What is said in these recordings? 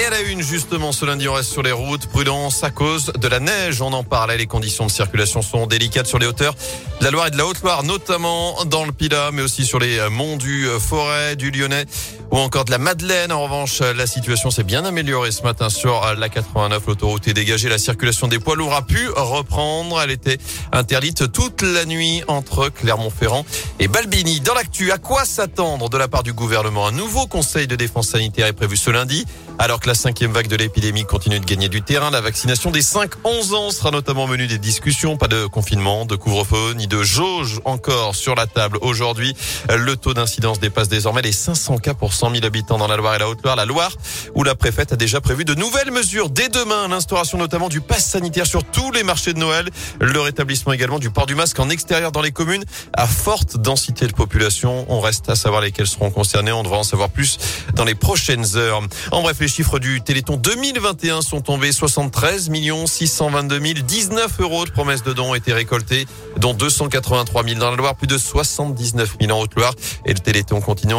Et à la une, justement, ce lundi, on reste sur les routes. Prudence à cause de la neige. On en parlait. Les conditions de circulation sont délicates sur les hauteurs de la Loire et de la Haute-Loire, notamment dans le Pila, mais aussi sur les monts du Forêt, du Lyonnais ou encore de la Madeleine. En revanche, la situation s'est bien améliorée ce matin sur la 89. L'autoroute est dégagée. La circulation des poids lourds a pu reprendre. Elle était interdite toute la nuit entre Clermont-Ferrand et Balbini. Dans l'actu, à quoi s'attendre de la part du gouvernement? Un nouveau conseil de défense sanitaire est prévu ce lundi. Alors que la cinquième vague de l'épidémie continue de gagner du terrain, la vaccination des 5-11 ans sera notamment menue des discussions. Pas de confinement, de couvre-feu, ni de jauge encore sur la table aujourd'hui. Le taux d'incidence dépasse désormais les 500 cas pour 100 000 habitants dans la Loire et la Haute-Loire. La Loire, où la préfète a déjà prévu de nouvelles mesures dès demain. L'instauration notamment du pass sanitaire sur tous les marchés de Noël. Le rétablissement également du port du masque en extérieur dans les communes à forte densité de population. On reste à savoir lesquels seront concernés. On devra en savoir plus dans les prochaines heures. En bref, les chiffres du Téléthon 2021 sont tombés. 73 622 019 euros de promesses de dons ont été récoltés, dont 283 000 dans la Loire, plus de 79 000 en Haute-Loire. Et le Téléthon continue,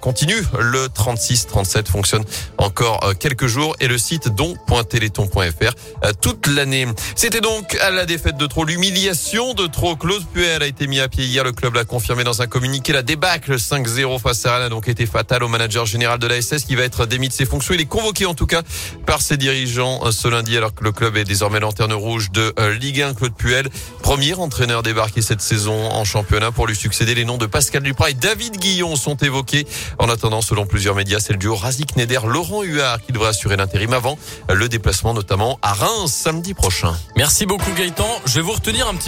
continue. Le 36-37 fonctionne encore euh, quelques jours et le site don.téléthon.fr euh, toute l'année. C'était donc à la défaite de trop, l'humiliation de trop. Claude Puel a été mis à pied hier. Le club l'a confirmé dans un communiqué. La débâcle 5-0 face à Rennes a donc été fatale au manager général de la SS qui va être démis de ses fonctions. Il est convoqué en tout cas par ses dirigeants euh, ce lundi alors que le club est désormais lanterne rouge de Ligue 1. Claude Puel, premier entraîneur débarqué cette saison en championnat pour lui succéder. Les noms de Pascal Duprat et David Guillon sont évoqués. En attendant, selon plusieurs médias, c'est le duo Razik Neder, Laurent Huard qui devrait assurer l'intérim avant le déplacement notamment à Reims samedi prochain. Merci beaucoup Gaëtan. Je vais vous retenir un petit